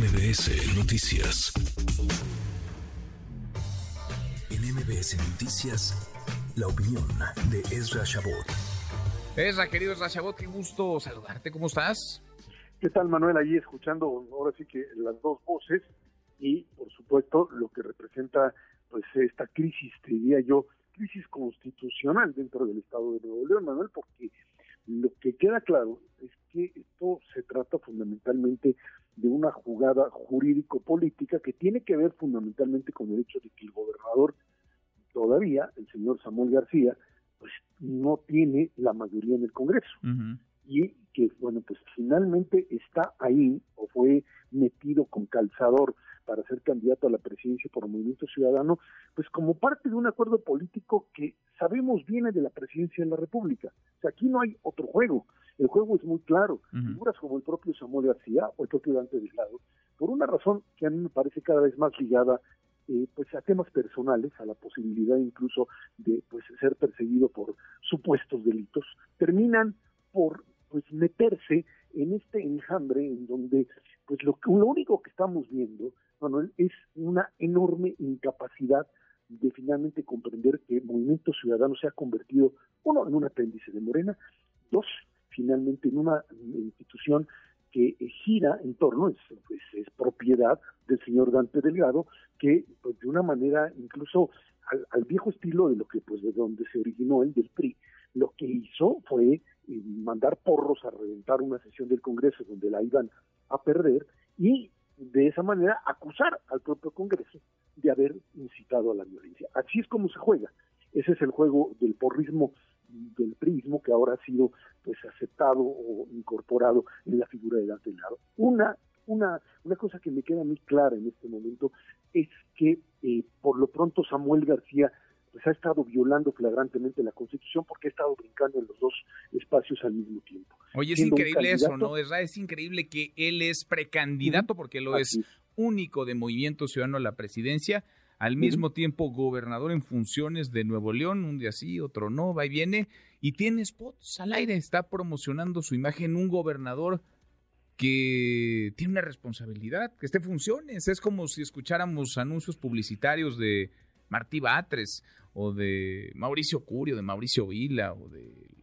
MBS Noticias. En MBS Noticias, la opinión de Ezra Shabot. Ezra, querido Ezra Shabot, qué gusto saludarte. ¿Cómo estás? ¿Qué tal, Manuel? Allí escuchando ahora sí que las dos voces y, por supuesto, lo que representa pues esta crisis, diría yo, crisis constitucional dentro del Estado de Nuevo León, Manuel, porque lo que queda claro es que esto se trata fundamentalmente de una jugada jurídico-política que tiene que ver fundamentalmente con el hecho de que el gobernador todavía, el señor Samuel García, pues no tiene la mayoría en el Congreso. Y que, bueno, pues finalmente está ahí o fue metido con calzador para ser candidato a la presidencia por el Movimiento Ciudadano, pues como parte de un acuerdo político que sabemos viene de la presidencia de la República. O sea, aquí no hay otro juego. El juego es muy claro. Figuras como el propio Samuel García o el propio Dante Delgado, por una razón que a mí me parece cada vez más ligada eh, pues a temas personales, a la posibilidad incluso de pues ser perseguido por supuestos delitos, terminan por pues meterse en este enjambre en donde pues lo, lo único que estamos viendo Manuel, es una enorme incapacidad de finalmente comprender que el Movimiento Ciudadano se ha convertido, uno, en un apéndice de Morena, dos, finalmente en una institución que gira en torno, es, pues, es propiedad del señor Dante Delgado, que pues, de una manera incluso al, viejo estilo de lo que pues de donde se originó el del PRI, lo que hizo fue eh, mandar porros a reventar una sesión del Congreso donde la iban a perder y de esa manera acusar al propio Congreso de haber incitado a la violencia. Así es como se juega. Ese es el juego del porrismo del prismo que ahora ha sido pues aceptado o incorporado en la figura de Dante Lado. Una una, una cosa que me queda muy clara en este momento es que eh, por lo pronto Samuel García pues ha estado violando flagrantemente la Constitución porque ha estado brincando en los dos espacios al mismo tiempo. Oye, es increíble eso, ¿no? Es, es increíble que él es precandidato, porque lo es, único de Movimiento Ciudadano a la presidencia, al mismo tiempo gobernador en funciones de Nuevo León, un día sí, otro no, va y viene, y tiene spots al aire, está promocionando su imagen, un gobernador que tiene una responsabilidad, que esté en funciones, es como si escucháramos anuncios publicitarios de Martí Batres o de Mauricio Curio, de Mauricio Vila o de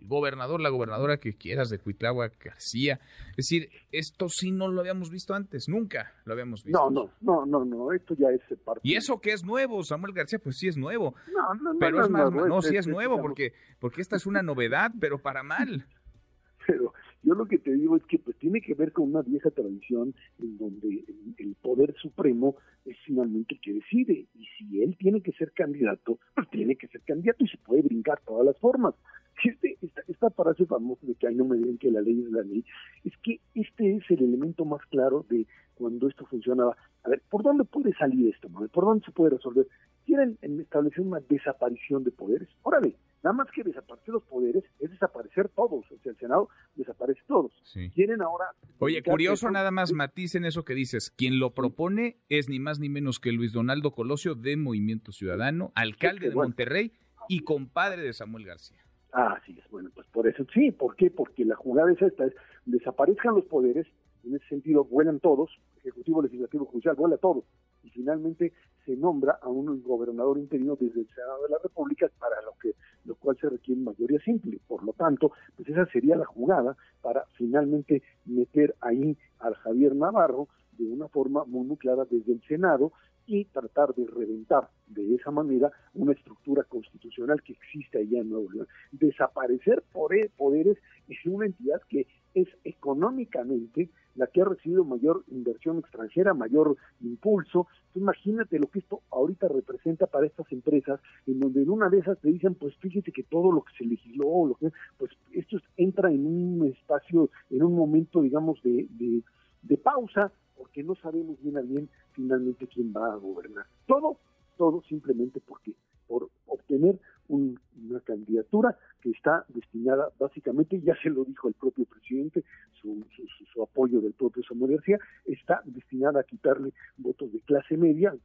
gobernador, la gobernadora que quieras de Cuitlagua García. Es decir, esto sí no lo habíamos visto antes, nunca lo habíamos visto. No, no, no, no, no, esto ya es parte. Y eso que es nuevo, Samuel García, pues sí es nuevo. No, no, no. Pero es más, no, sí es, nuevo porque, porque esta es una novedad, pero para mal. Pero yo lo que te digo es que pues tiene que ver con una vieja tradición en donde el, poder supremo es finalmente el que decide y si él tiene que ser candidato, pues tiene que ser candidato y se puede brincar todas las formas. Este, esta, esta frase famosa de que ay no me digan que la ley es la ley, es que este es el elemento más claro de cuando esto funcionaba. A ver, ¿por dónde puede salir esto? ¿Por dónde se puede resolver? Quieren establecer una desaparición de poderes. Órale, Nada más que desaparecer los poderes es desaparecer todos. O sea, el Senado desaparece todos. Quieren ahora. Oye, curioso, nada más matiz en eso que dices. Quien lo propone es ni más ni menos que Luis Donaldo Colosio de Movimiento Ciudadano, alcalde de Monterrey y compadre de Samuel García. Ah, sí, bueno, pues por eso sí. ¿Por qué? Porque la jugada es esta: es desaparezcan los poderes, en ese sentido vuelan todos, Ejecutivo, Legislativo, Judicial, vuela todos y finalmente se nombra a un gobernador interino desde el Senado de la República para lo que lo cual se requiere mayoría simple. Por lo tanto, pues esa sería la jugada para finalmente meter ahí al Javier Navarro de una forma muy, muy clara desde el Senado y tratar de reventar de esa manera una estructura constitucional que existe allá en Nuevo León. Desaparecer poderes es una entidad que es económicamente la que ha recibido mayor inversión extranjera, mayor impulso. imagínate lo que esto ahorita representa para estas empresas, en donde en una de esas te dicen, pues fíjate que todo lo que se legisló, lo que, pues esto entra en un espacio, en un momento, digamos, de, de, de pausa, porque no sabemos bien a bien finalmente quién va a gobernar. Todo, todo simplemente porque por obtener una candidatura está destinada básicamente, ya se lo dijo el propio presidente, su, su, apoyo del propio Samuel García, está destinada a quitarle votos de clase media,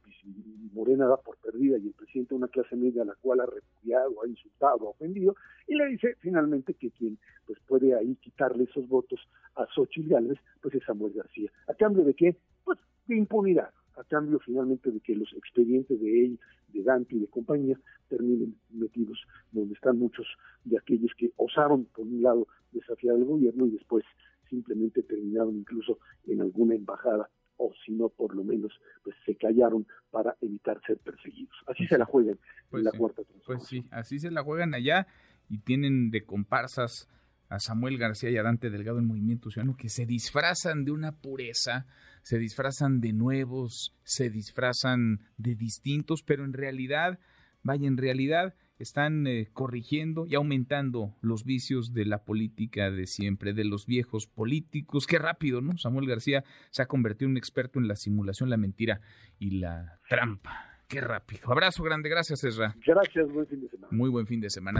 Morena da por perdida y el presidente una clase media a la cual ha repudiado, ha insultado, ha ofendido, y le dice finalmente que quien pues puede ahí quitarle esos votos a Xochitl Gálvez, pues es Samuel García. ¿A cambio de qué? Pues de impunidad, a cambio finalmente de que los expedientes de él, de Dante y de compañía terminen metidos donde están muchos de aquellos que osaron, por un lado, desafiar al gobierno y después simplemente terminaron incluso en alguna embajada o si no por lo menos pues se callaron para evitar ser perseguidos. Así se la juegan en pues la cuarta Pues sí, así se la juegan allá y tienen de comparsas a Samuel García y a Dante Delgado en Movimiento Ciudadano que se disfrazan de una pureza, se disfrazan de nuevos, se disfrazan de distintos, pero en realidad, vaya, en realidad están eh, corrigiendo y aumentando los vicios de la política de siempre, de los viejos políticos. Qué rápido, ¿no? Samuel García se ha convertido en un experto en la simulación, la mentira y la trampa. Qué rápido. Abrazo grande, gracias, Ezra. Gracias, buen fin de semana. Muy buen fin de semana.